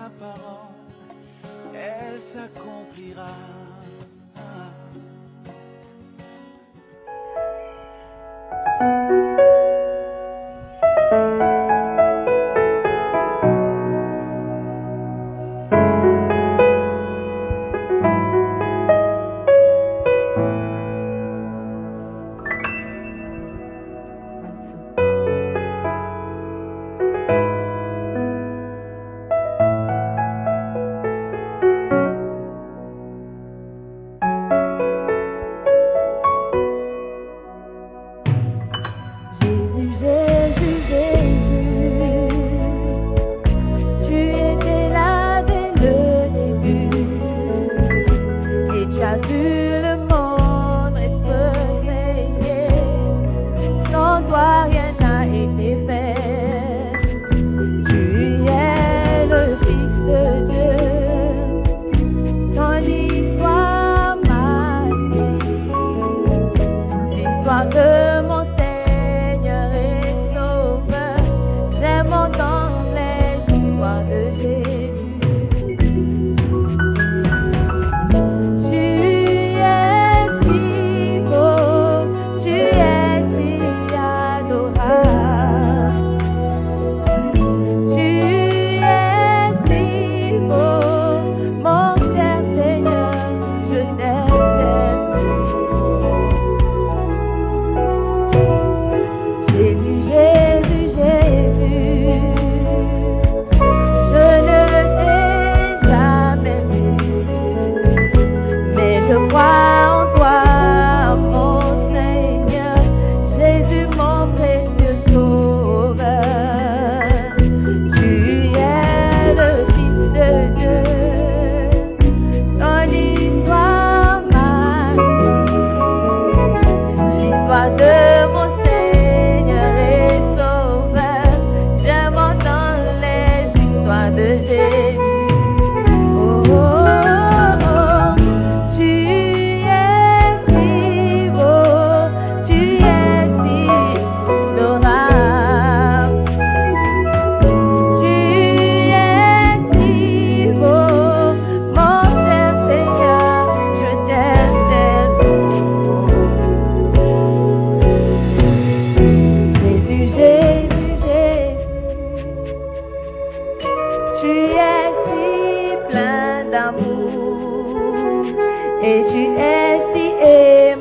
Sa parole, elle s'accomplira.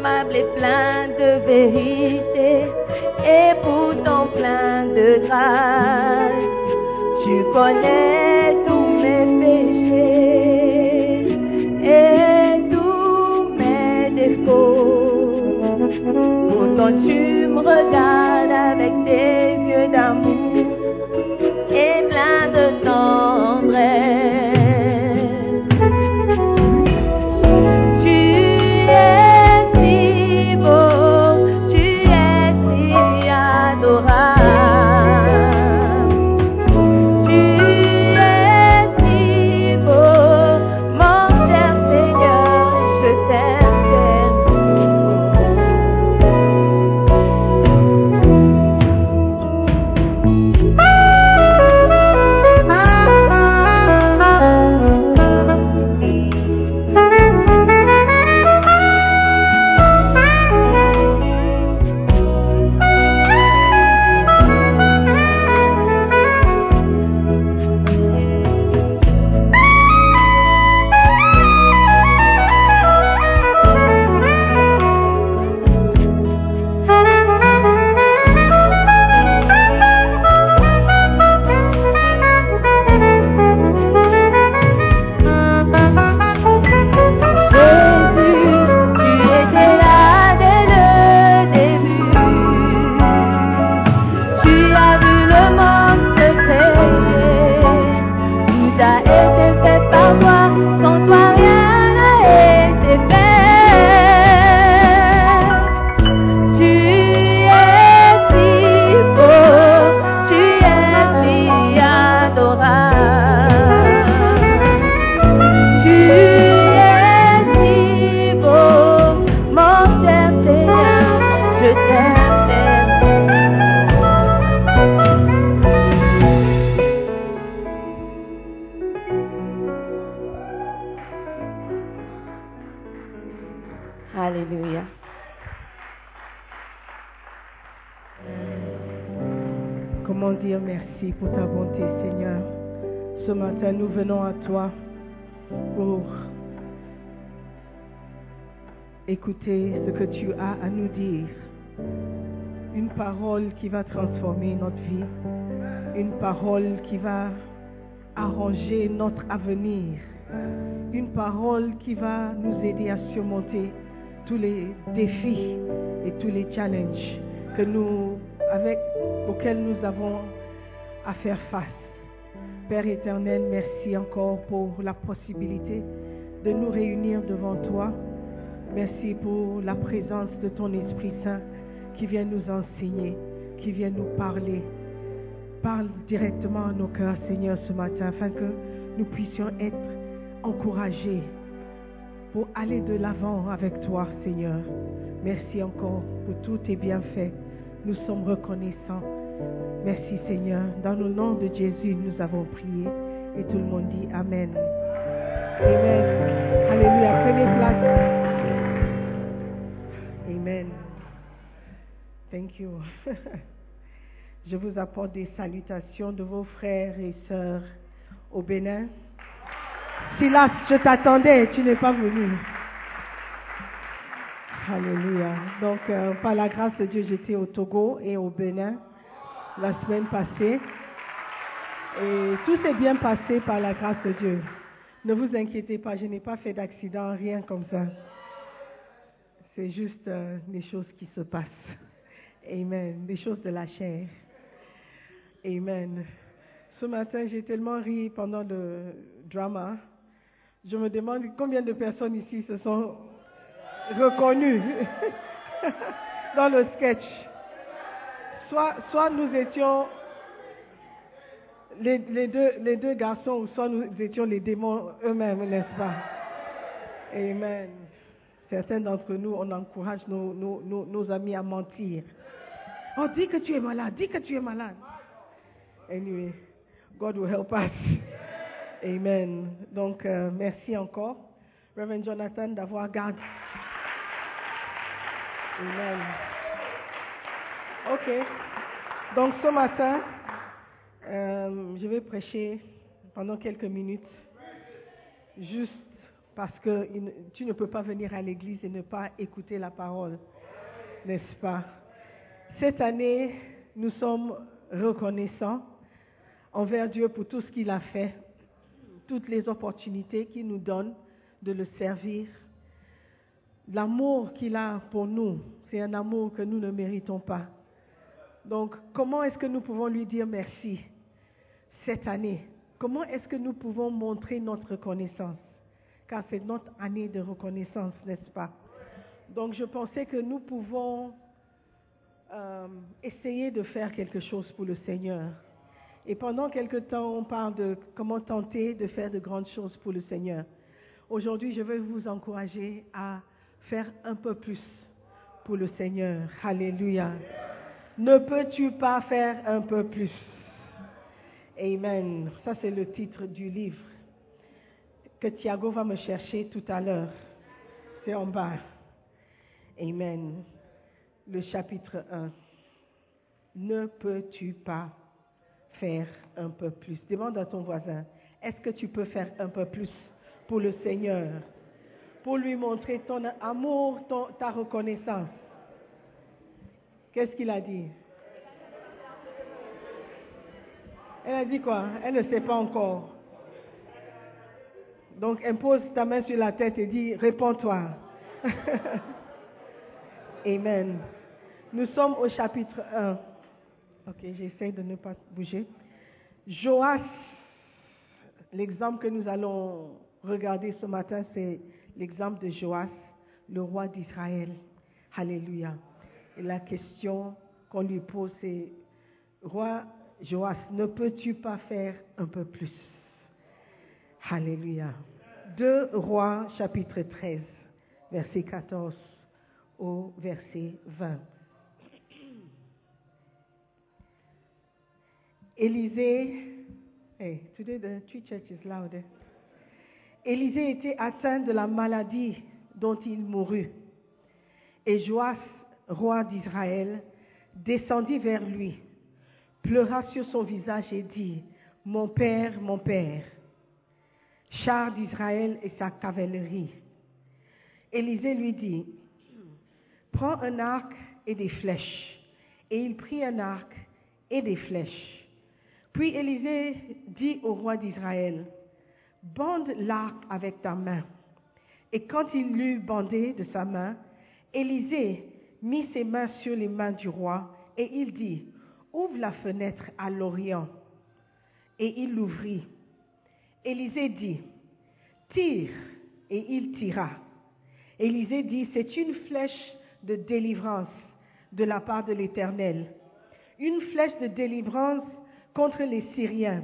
Et plein de vérité et pourtant plein de grâce. Tu connais pour ta bonté, Seigneur. Ce matin, nous venons à toi pour écouter ce que tu as à nous dire. Une parole qui va transformer notre vie. Une parole qui va arranger notre avenir. Une parole qui va nous aider à surmonter tous les défis et tous les challenges que nous, avec, auxquels nous avons à faire face. Père éternel, merci encore pour la possibilité de nous réunir devant toi. Merci pour la présence de ton Esprit Saint qui vient nous enseigner, qui vient nous parler. Parle directement à nos cœurs, Seigneur, ce matin, afin que nous puissions être encouragés pour aller de l'avant avec toi, Seigneur. Merci encore pour tous tes bienfaits. Nous sommes reconnaissants. Merci, Seigneur. Dans le nom de Jésus, nous avons prié. Et tout le monde dit Amen. Amen. Alléluia. Prenez place. Amen. Thank you. Je vous apporte des salutations de vos frères et sœurs au Bénin. Silas, je t'attendais, tu n'es pas venu. Alléluia. Donc, euh, par la grâce de Dieu, j'étais au Togo et au Bénin la semaine passée. Et tout s'est bien passé par la grâce de Dieu. Ne vous inquiétez pas, je n'ai pas fait d'accident, rien comme ça. C'est juste euh, des choses qui se passent. Amen. Des choses de la chair. Amen. Ce matin, j'ai tellement ri pendant le drama. Je me demande combien de personnes ici se sont reconnues dans le sketch. Soit, nous étions les, deux, garçons, ou soit nous étions les démons eux-mêmes, n'est-ce pas? Amen. Certains d'entre nous, on encourage nos amis à mentir. Oh, dis que tu es malade, dis que tu es malade. Anyway, God will help us. Amen. Donc, euh, merci encore, Reverend Jonathan, d'avoir gardé. Amen. OK. Donc, ce matin, euh, je vais prêcher pendant quelques minutes, juste parce que tu ne peux pas venir à l'église et ne pas écouter la parole, n'est-ce pas? Cette année, nous sommes reconnaissants envers Dieu pour tout ce qu'il a fait, toutes les opportunités qu'il nous donne de le servir. L'amour qu'il a pour nous, c'est un amour que nous ne méritons pas. Donc, comment est-ce que nous pouvons lui dire merci cette année? Comment est-ce que nous pouvons montrer notre reconnaissance? Car c'est notre année de reconnaissance, n'est-ce pas? Donc, je pensais que nous pouvons euh, essayer de faire quelque chose pour le Seigneur. Et pendant quelque temps, on parle de comment tenter de faire de grandes choses pour le Seigneur. Aujourd'hui, je vais vous encourager à faire un peu plus pour le Seigneur. Alléluia. Ne peux-tu pas faire un peu plus? Amen. Ça, c'est le titre du livre que Thiago va me chercher tout à l'heure. C'est en bas. Amen. Le chapitre 1. Ne peux-tu pas faire un peu plus? Demande à ton voisin, est-ce que tu peux faire un peu plus pour le Seigneur? Pour lui montrer ton amour, ton- ta reconnaissance. Qu'est-ce qu'il a dit? Elle a dit quoi? Elle ne sait pas encore. Donc impose ta main sur la tête et dis, réponds-toi. Amen. Nous sommes au chapitre 1. Ok, j'essaie de ne pas bouger. Joas, l'exemple que nous allons regarder ce matin, c'est l'exemple de Joas, le roi d'Israël. Alléluia. La question qu'on lui pose, c'est, roi Joas, ne peux-tu pas faire un peu plus? Alléluia. 2 Rois, chapitre 13, verset 14 au verset 20. Élisée, hey, today the church is loud. eh? Élisée était atteint de la maladie dont il mourut. Et Joas, roi d'Israël, descendit vers lui, pleura sur son visage et dit, Mon père, mon père, char d'Israël et sa cavalerie. Élisée lui dit, Prends un arc et des flèches. Et il prit un arc et des flèches. Puis Élisée dit au roi d'Israël, Bande l'arc avec ta main. Et quand il l'eut bandé de sa main, Élisée mit ses mains sur les mains du roi et il dit, Ouvre la fenêtre à l'Orient. Et il l'ouvrit. Élisée dit, Tire. Et il tira. Élisée dit, C'est une flèche de délivrance de la part de l'Éternel. Une flèche de délivrance contre les Syriens.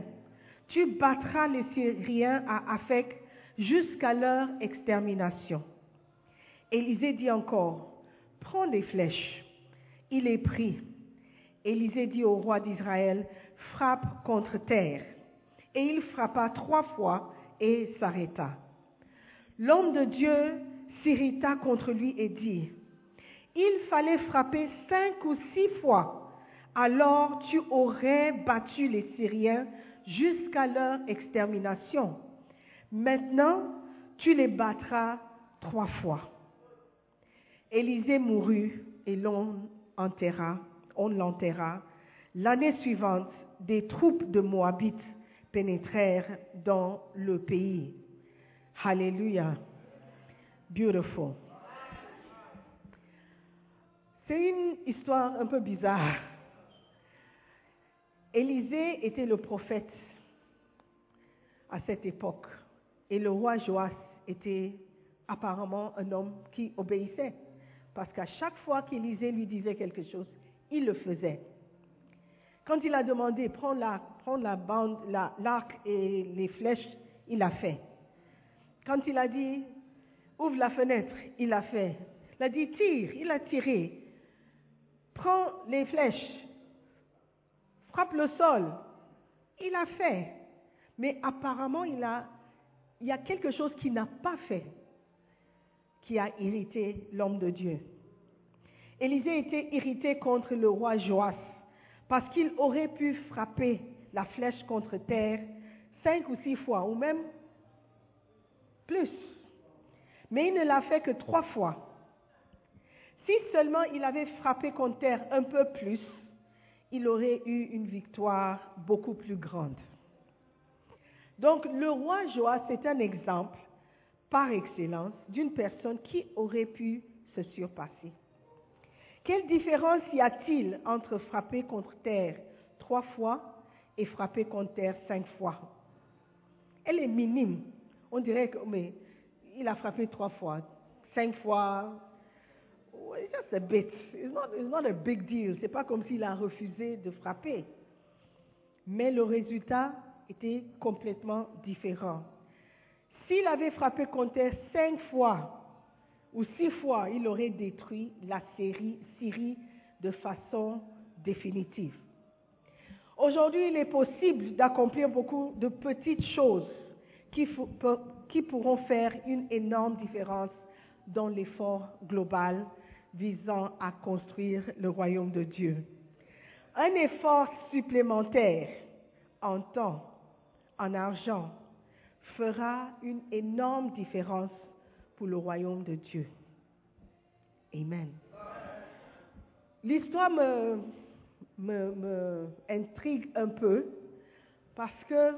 Tu battras les Syriens à Afek jusqu'à leur extermination. Élisée dit encore, prends les flèches. Il les prit. Élisée dit au roi d'Israël, frappe contre terre. Et il frappa trois fois et s'arrêta. L'homme de Dieu s'irrita contre lui et dit, il fallait frapper cinq ou six fois, alors tu aurais battu les Syriens jusqu'à leur extermination. Maintenant, tu les battras trois fois. Élisée mourut et l'on enterra, on l'enterra. L'année suivante, des troupes de Moabites pénétrèrent dans le pays. Hallelujah. Beautiful. C'est une histoire un peu bizarre. Élisée était le prophète à cette époque et le roi Joas était apparemment un homme qui obéissait parce qu'à chaque fois qu'Élisée lui disait quelque chose, il le faisait. Quand il a demandé prends la, prends la bande, l'arc et les flèches, il l'a fait. Quand il a dit ouvre la fenêtre, il l'a fait. Il a dit tire, il a tiré. Prends les flèches, frappe le sol. Il a fait. Mais apparemment, il, a, il y a quelque chose qu'il n'a pas fait qui a irrité l'homme de Dieu. Élisée était irrité contre le roi Joas parce qu'il aurait pu frapper la flèche contre terre cinq ou six fois, ou même plus. Mais il ne l'a fait que trois fois. Si seulement il avait frappé contre terre un peu plus, il aurait eu une victoire beaucoup plus grande. Donc le roi Joas est un exemple par excellence d'une personne qui aurait pu se surpasser. Quelle différence y a-t-il entre frapper contre terre trois fois et frapper contre terre cinq fois? Elle est minime. On dirait que mais il a frappé trois fois, cinq fois. It's just a bit. It's not, it's not a big deal. C'est pas comme s'il a refusé de frapper. Mais le résultat était complètement différent. S'il avait frappé terre cinq fois ou six fois, il aurait détruit la Syrie, de façon définitive. Aujourd'hui, il est possible d'accomplir beaucoup de petites choses qui pourront faire une énorme différence dans l'effort global visant à construire le royaume de Dieu. Un effort supplémentaire en temps, en argent, fera une énorme différence pour le royaume de Dieu. Amen. L'histoire me, intrigue un peu parce que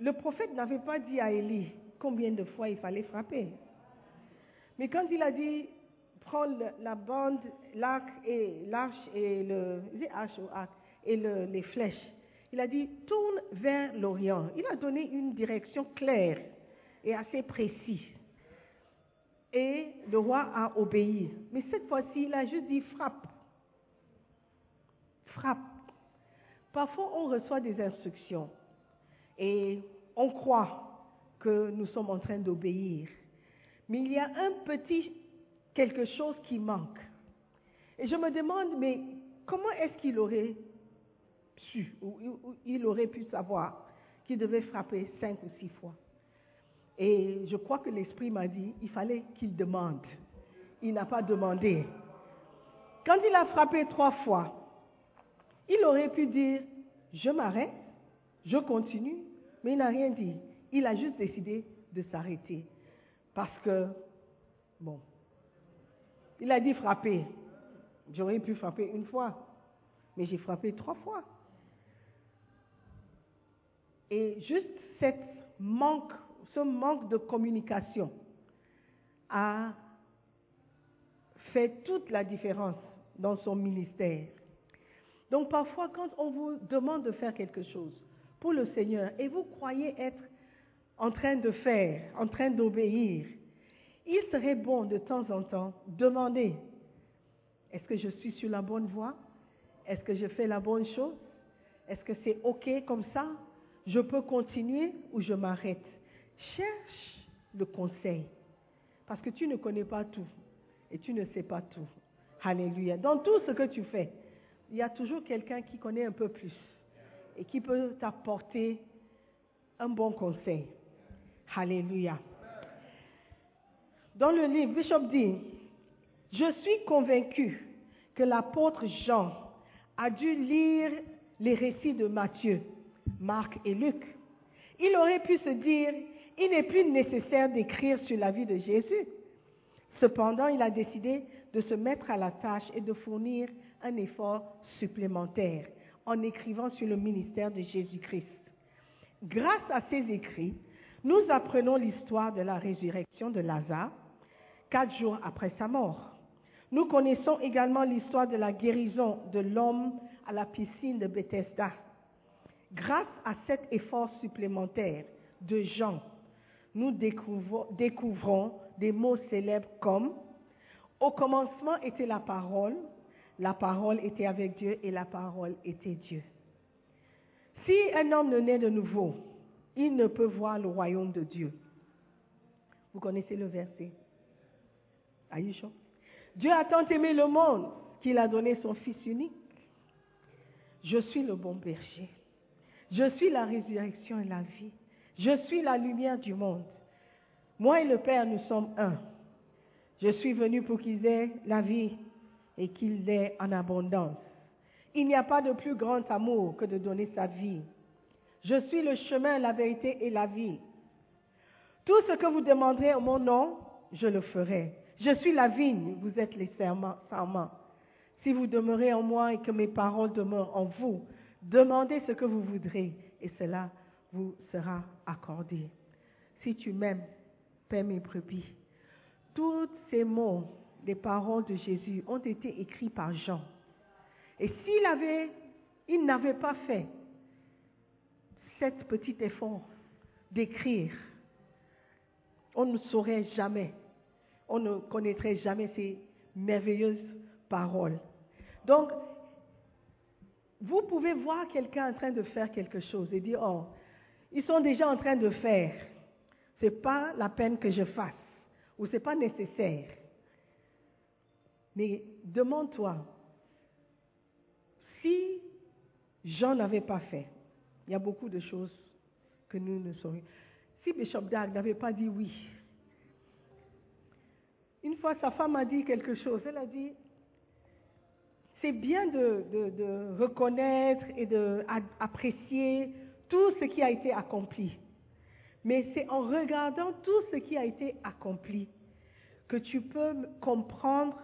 le prophète n'avait pas dit à Élie combien de fois il fallait frapper. Mais quand il a dit prends la bande, l'arc et l'arche et le et le, les flèches, il a dit tourne vers l'Orient. Il a donné une direction claire et assez précise. Et le roi a obéi. Mais cette fois-ci, il a juste dit frappe. Frappe. Parfois, on reçoit des instructions et on croit que nous sommes en train d'obéir. Mais il y a un petit quelque chose qui manque. Et je me demande, mais comment est-ce qu'il aurait il aurait pu savoir qu'il devait frapper cinq ou six fois Et je crois que l'Esprit m'a dit, il fallait qu'il demande. il n'a pas demandé. Quand il a frappé trois fois, il aurait pu dire, je m'arrête, je continue, mais il n'a rien dit. Il a juste décidé de s'arrêter. Parce que, bon, il a dit frapper. J'aurais pu frapper une fois, mais j'ai frappé trois fois. Et juste manque, ce manque de communication a fait toute la différence dans son ministère. Donc parfois, quand on vous demande de faire quelque chose pour le Seigneur et vous croyez être en train de faire, en train d'obéir, il serait bon de temps en temps demander, est-ce que je suis sur la bonne voie? Est-ce que je fais la bonne chose? Est-ce que c'est OK comme ça? Je peux continuer ou je m'arrête Cherche le conseil. Parce que tu ne connais pas tout et tu ne sais pas tout. Alléluia. Dans tout ce que tu fais, il y a toujours quelqu'un qui connaît un peu plus et qui peut t'apporter un bon conseil. Alléluia. Dans le livre, Bishop dit, je suis convaincu que l'apôtre Jean a dû lire les récits de Matthieu, Marc et Luc. Il aurait pu se dire, il n'est plus nécessaire d'écrire sur la vie de Jésus. Cependant, il a décidé de se mettre à la tâche et de fournir un effort supplémentaire en écrivant sur le ministère de Jésus-Christ. Grâce à ces écrits, nous apprenons l'histoire de la résurrection de Lazare, quatre jours après sa mort. Nous connaissons également l'histoire de la guérison de l'homme à la piscine de Bethesda. Grâce à cet effort supplémentaire de Jean, nous découvrons, des mots célèbres comme Au commencement était la parole, la parole était avec Dieu et la parole était Dieu. Si un homme ne naît de nouveau, il ne peut voir le royaume de Dieu. Vous connaissez le verset. Sure? Dieu a tant aimé le monde qu'il a donné son Fils unique. Je suis le bon berger. Je suis la résurrection et la vie. Je suis la lumière du monde. Moi et le Père, nous sommes un. Je suis venu pour qu'ils aient la vie et qu'ils l'aient en abondance. Il n'y a pas de plus grand amour que de donner sa vie. Je suis le chemin, la vérité et la vie. Tout ce que vous demanderez en mon nom, je le ferai. Je suis la vigne, vous êtes les serments. Si vous demeurez en moi et que mes paroles demeurent en vous, demandez ce que vous voudrez et cela vous sera accordé. Si tu m'aimes, paie mes brebis. Tous ces mots, les paroles de Jésus, ont été écrits par Jean. Et s'il avait, il n'avait pas fait cet petit effort d'écrire, on ne saurait jamais, on ne connaîtrait jamais ces merveilleuses paroles. Donc, vous pouvez voir quelqu'un en train de faire quelque chose et dire, oh, ils sont déjà en train de faire. Ce n'est pas la peine que je fasse ou ce n'est pas nécessaire. Mais demande-toi, si Jean n'avait pas fait, il y a beaucoup de choses que nous ne saurions. Si Bishop Dag n'avait pas dit oui, une fois sa femme a dit quelque chose, elle a dit, c'est bien de, reconnaître et d'apprécier tout ce qui a été accompli. Mais c'est en regardant tout ce qui a été accompli que tu peux comprendre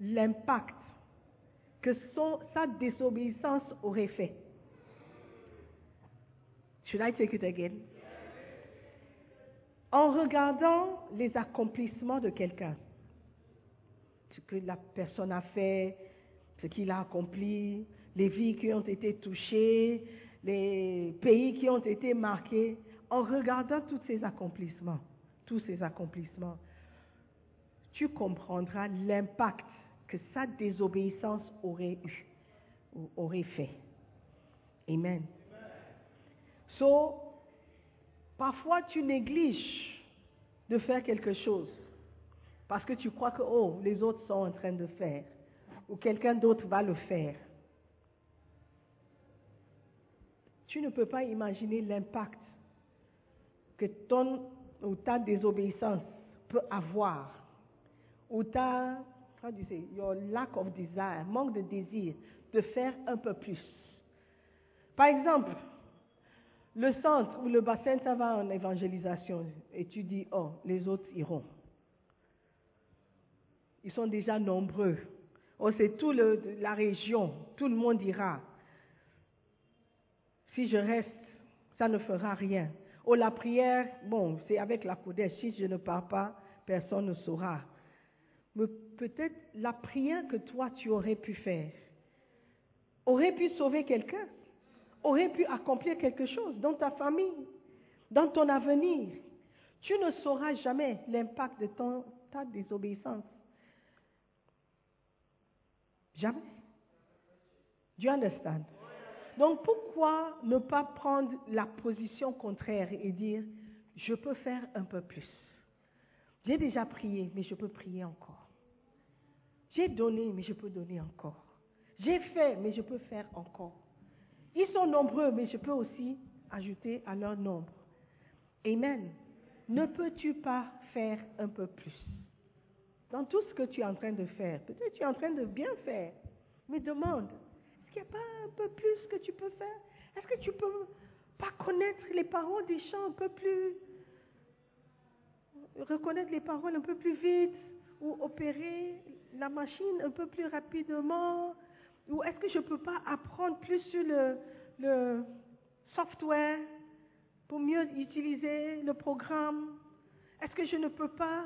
l'impact que son, sa désobéissance aurait fait. Should I take it again? En regardant les accomplissements de quelqu'un, ce que la personne a fait, ce qu'il a accompli, les vies qui ont été touchées, les pays qui ont été marqués, en regardant tous ces accomplissements, tous ces accomplissements, tu comprendras l'impact que sa désobéissance aurait eu, aurait fait. Amen. So, parfois tu négliges de faire quelque chose parce que tu crois que, oh, les autres sont en train de faire, ou quelqu'un d'autre va le faire. Tu ne peux pas imaginer l'impact que ton ou ta désobéissance peut avoir ou ta, how do you say, your lack of desire, manque de désir de faire un peu plus. Par exemple, le centre ou le bassin, ça va en évangélisation et tu dis, oh, les autres iront. Ils sont déjà nombreux. Oh, c'est toute la région, tout le monde ira. Si je reste, ça ne fera rien. Oh, la prière, bon, c'est avec la coudée. Si je ne pars pas, personne ne saura. Mais peut-être la prière que toi, tu aurais pu faire, aurait pu sauver quelqu'un, aurait pu accomplir quelque chose dans ta famille, dans ton avenir. Tu ne sauras jamais l'impact de ta désobéissance. Jamais. Do you understand? Donc pourquoi ne pas prendre la position contraire et dire, je peux faire un peu plus? J'ai déjà prié, mais je peux prier encore. J'ai donné, mais je peux donner encore. J'ai fait, mais je peux faire encore. Ils sont nombreux, mais je peux aussi ajouter à leur nombre. Amen. Ne peux-tu pas faire un peu plus? Dans tout ce que tu es en train de faire, peut-être tu es en train de bien faire, mais demande, est-ce qu'il n'y a pas un peu plus que tu peux faire? Est-ce que tu peux pas connaître les paroles des chants un peu plus, reconnaître les paroles un peu plus vite, ou opérer la machine un peu plus rapidement? Ou est-ce que je ne peux pas apprendre plus sur le, le software pour mieux utiliser le programme? Est-ce que je ne peux pas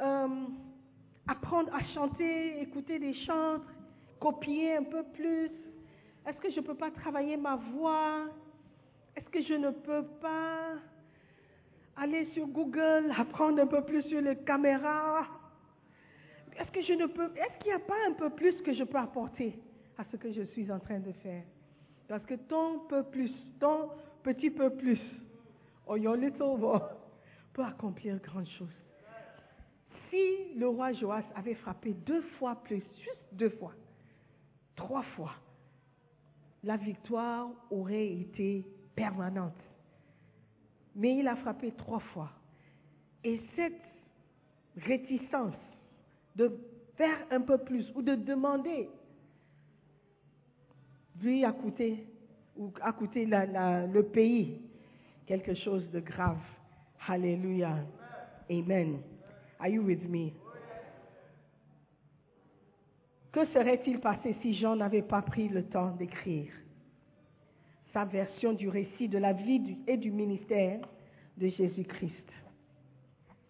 euh, apprendre à chanter, écouter des chants, copier un peu plus Est-ce que je ne peux pas travailler ma voix? Est-ce que je ne peux pas aller sur Google, apprendre un peu plus sur les caméras? Est-ce que Est-ce qu'il n'y a pas un peu plus que je peux apporter à ce que je suis en train de faire? Parce que ton peu plus, ton petit peu plus, or your little peut accomplir grandes choses. Si le roi Joas avait frappé deux fois plus, juste deux fois, trois fois, la victoire aurait été permanente. Mais il a frappé trois fois. Et cette réticence de faire un peu plus ou de demander lui a coûté, ou a coûté le pays quelque chose de grave. Hallelujah. Amen. Are you with me? Que serait-il passé si Jean n'avait pas pris le temps d'écrire sa version du récit de la vie et du ministère de Jésus-Christ?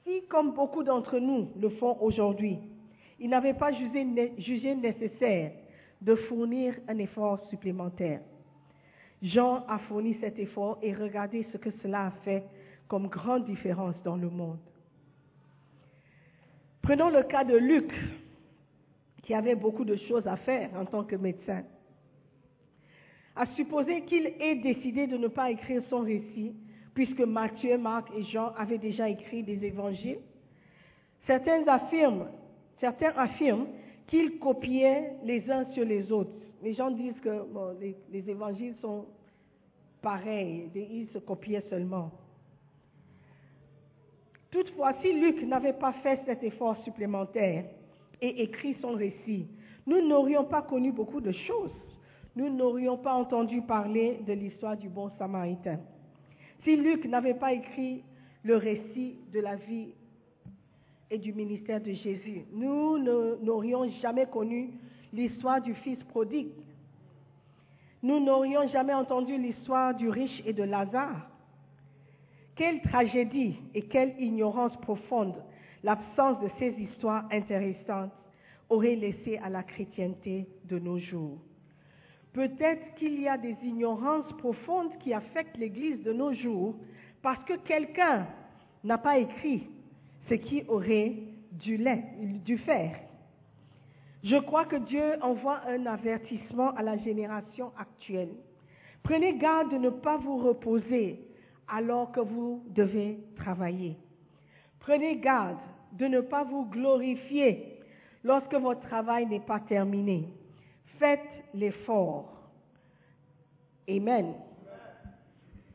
Si, comme beaucoup d'entre nous le font aujourd'hui, il n'avait pas jugé nécessaire de fournir un effort supplémentaire. Jean a fourni cet effort et regardez ce que cela a fait comme grande différence dans le monde. Prenons le cas de Luc, qui avait beaucoup de choses à faire en tant que médecin. À supposer qu'il ait décidé de ne pas écrire son récit, puisque Matthieu, Marc et Jean avaient déjà écrit des évangiles, certains affirment, certains affirment qu'ils copiaient les uns sur les autres. Les gens disent que les, évangiles sont pareils, ils se copiaient seulement. Toutefois, si Luc n'avait pas fait cet effort supplémentaire et écrit son récit, nous n'aurions pas connu beaucoup de choses. Nous n'aurions pas entendu parler de l'histoire du bon samaritain. Si Luc n'avait pas écrit le récit de la vie et du ministère de Jésus. Nous n'aurions jamais connu l'histoire du fils prodigue. Nous n'aurions jamais entendu l'histoire du riche et de Lazare. Quelle tragédie et quelle ignorance profonde l'absence de ces histoires intéressantes aurait laissé à la chrétienté de nos jours. Peut-être qu'il y a des ignorances profondes qui affectent l'Église de nos jours parce que quelqu'un n'a pas écrit ce qui aurait dû, dû faire. Je crois que Dieu envoie un avertissement à la génération actuelle. Prenez garde de ne pas vous reposer alors que vous devez travailler. Prenez garde de ne pas vous glorifier lorsque votre travail n'est pas terminé. Faites l'effort. Amen.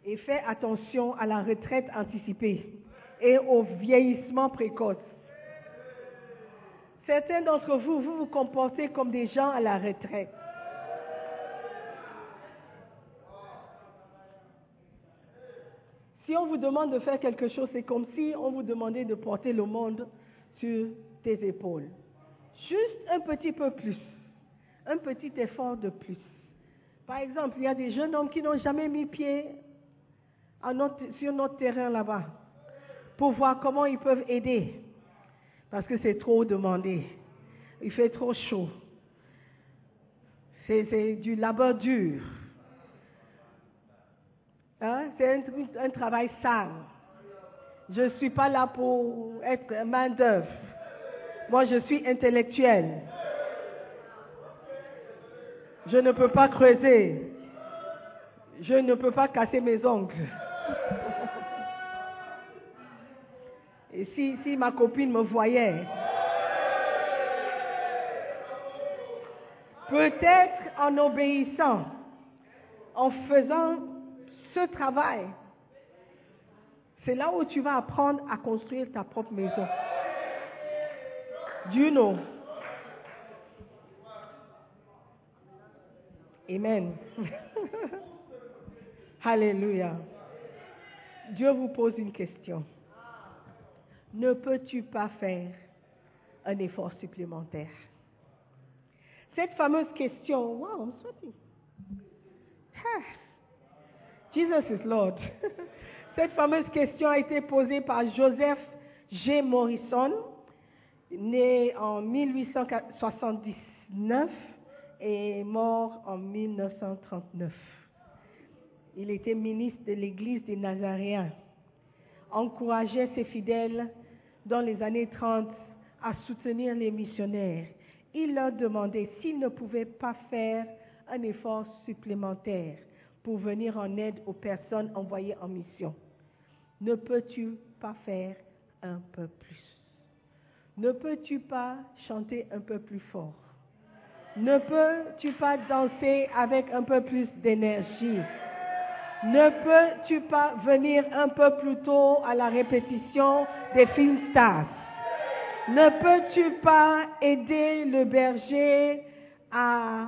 Et faites attention à la retraite anticipée et au vieillissement précoce. Certains d'entre vous, vous vous comportez comme des gens à la retraite. Si on vous demande de faire quelque chose, c'est comme si on vous demandait de porter le monde sur tes épaules. Juste un petit peu plus. Un petit effort de plus. Par exemple, il y a des jeunes hommes qui n'ont jamais mis pied sur notre terrain là-bas pour voir comment ils peuvent aider. Parce que c'est trop demandé. Il fait trop chaud. C'est du labeur dur. Hein? C'est un, travail sale. Je ne suis pas là pour être main d'œuvre. Moi, je suis intellectuel. Je ne peux pas creuser. Je ne peux pas casser mes ongles. Et si, si ma copine me voyait, peut-être en obéissant, en faisant ce travail, c'est là où tu vas apprendre à construire ta propre maison. Dieu know. Amen. Alléluia. Dieu vous pose une question. Ne peux-tu pas faire un effort supplémentaire? Cette fameuse question, wow, I'm sweating. Jesus is Lord. Cette fameuse question a été posée par Joseph G. Morrison, né en 1879 et mort en 1939. Il était ministre de l'Église des Nazaréens, encourageait ses fidèles dans les années 30 à soutenir les missionnaires. Il leur demandait s'ils ne pouvaient pas faire un effort supplémentaire pour venir en aide aux personnes envoyées en mission. Ne peux-tu pas faire un peu plus? Ne peux-tu pas chanter un peu plus fort? Ne peux-tu pas danser avec un peu plus d'énergie? Ne peux-tu pas venir un peu plus tôt à la répétition des films stars? Ne peux-tu pas aider le berger à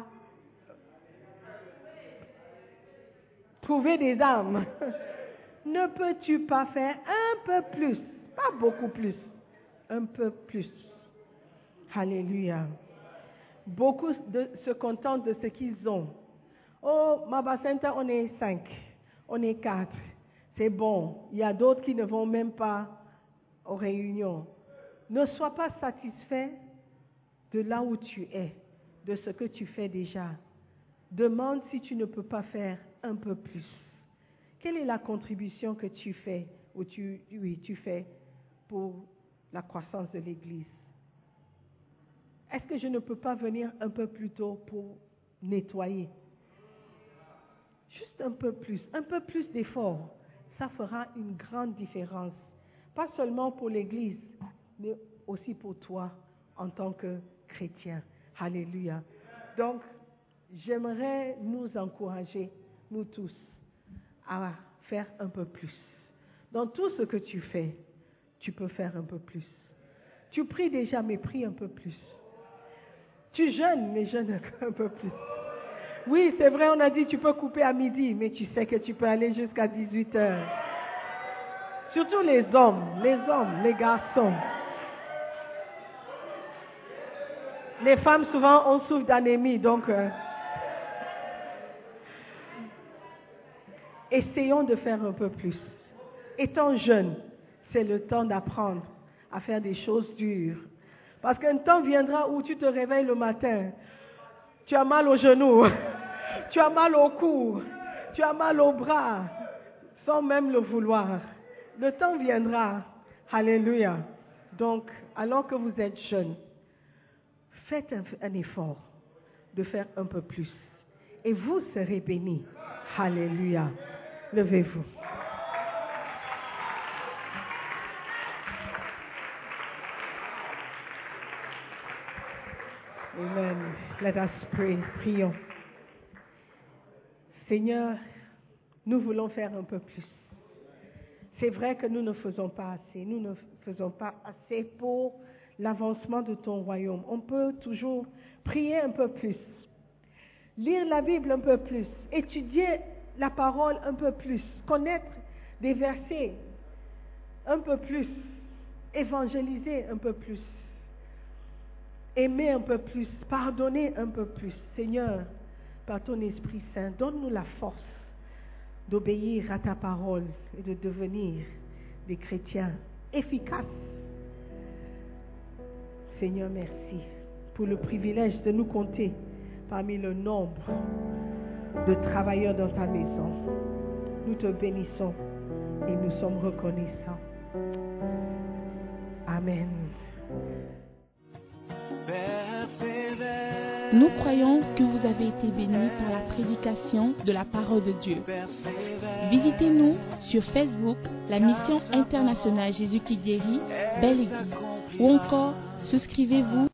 trouver des âmes Ne peux-tu pas faire un peu plus? Pas beaucoup plus, un peu plus. Alléluia. Beaucoup se contentent de ce qu'ils ont. Oh, Mabacenta, on est cinq, on est quatre. C'est bon. Il y a d'autres qui ne vont même pas aux réunions. Ne sois pas satisfait de là où tu es, de ce que tu fais déjà. Demande si tu ne peux pas faire un peu plus. Quelle est la contribution que tu fais ou tu, tu fais pour la croissance de l'Église? Est-ce que je ne peux pas venir un peu plus tôt pour nettoyer? Juste un peu plus, un peu plus d'effort. Ça fera une grande différence. Pas seulement pour l'Église, mais aussi pour toi en tant que chrétien. Alléluia. Donc, j'aimerais nous encourager, nous tous, à faire un peu plus. Dans tout ce que tu fais, tu peux faire un peu plus. Tu pries déjà, mais prie un peu plus. Tu jeûnes, mais jeûne un peu plus. Oui, c'est vrai, on a dit tu peux couper à midi, mais tu sais que tu peux aller jusqu'à 18 heures. Surtout les hommes, les hommes, les garçons. Les femmes, souvent, on souffre d'anémie, donc euh, essayons de faire un peu plus. Étant jeune, c'est le temps d'apprendre à faire des choses dures. Parce qu'un temps viendra où tu te réveilles le matin, tu as mal aux genoux, tu as mal au cou, tu as mal au bras, sans même le vouloir. Le temps viendra. Alléluia. Donc, alors que vous êtes jeune, faites un, un effort de faire un peu plus. Et vous serez bénis. Alléluia. Levez-vous. Amen. Let us pray. Prions. Seigneur, nous voulons faire un peu plus. C'est vrai que nous ne faisons pas assez. Nous ne faisons pas assez pour l'avancement de ton royaume. On peut toujours prier un peu plus, lire la Bible un peu plus, étudier la parole un peu plus, connaître des versets un peu plus, évangéliser un peu plus, aimer un peu plus, pardonner un peu plus. Seigneur, par ton Esprit Saint, donne-nous la force d'obéir à ta parole et de devenir des chrétiens efficaces. Seigneur, merci pour le privilège de nous compter parmi le nombre de travailleurs dans ta maison. Nous te bénissons et nous sommes reconnaissants. Amen. Nous croyons que vous avez été bénis par la prédication de la parole de Dieu. Visitez-nous sur Facebook, la mission internationale Jésus qui guérit, Belle Église, ou encore souscrivez-vous